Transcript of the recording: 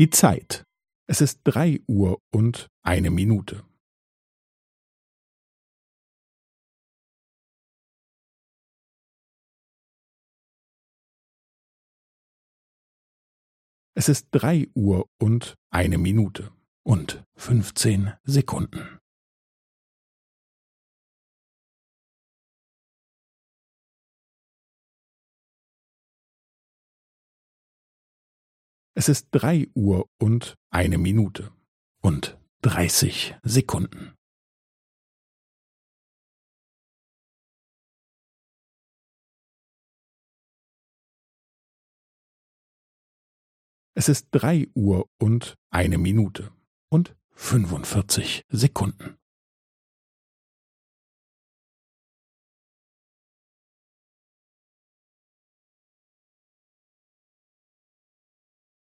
Die Zeit. Es ist drei Uhr und eine Minute. Es ist drei Uhr und eine Minute und fünfzehn Sekunden. Es ist drei Uhr und eine Minute und dreißig Sekunden. Es ist drei Uhr und eine Minute und fünfundvierzig Sekunden.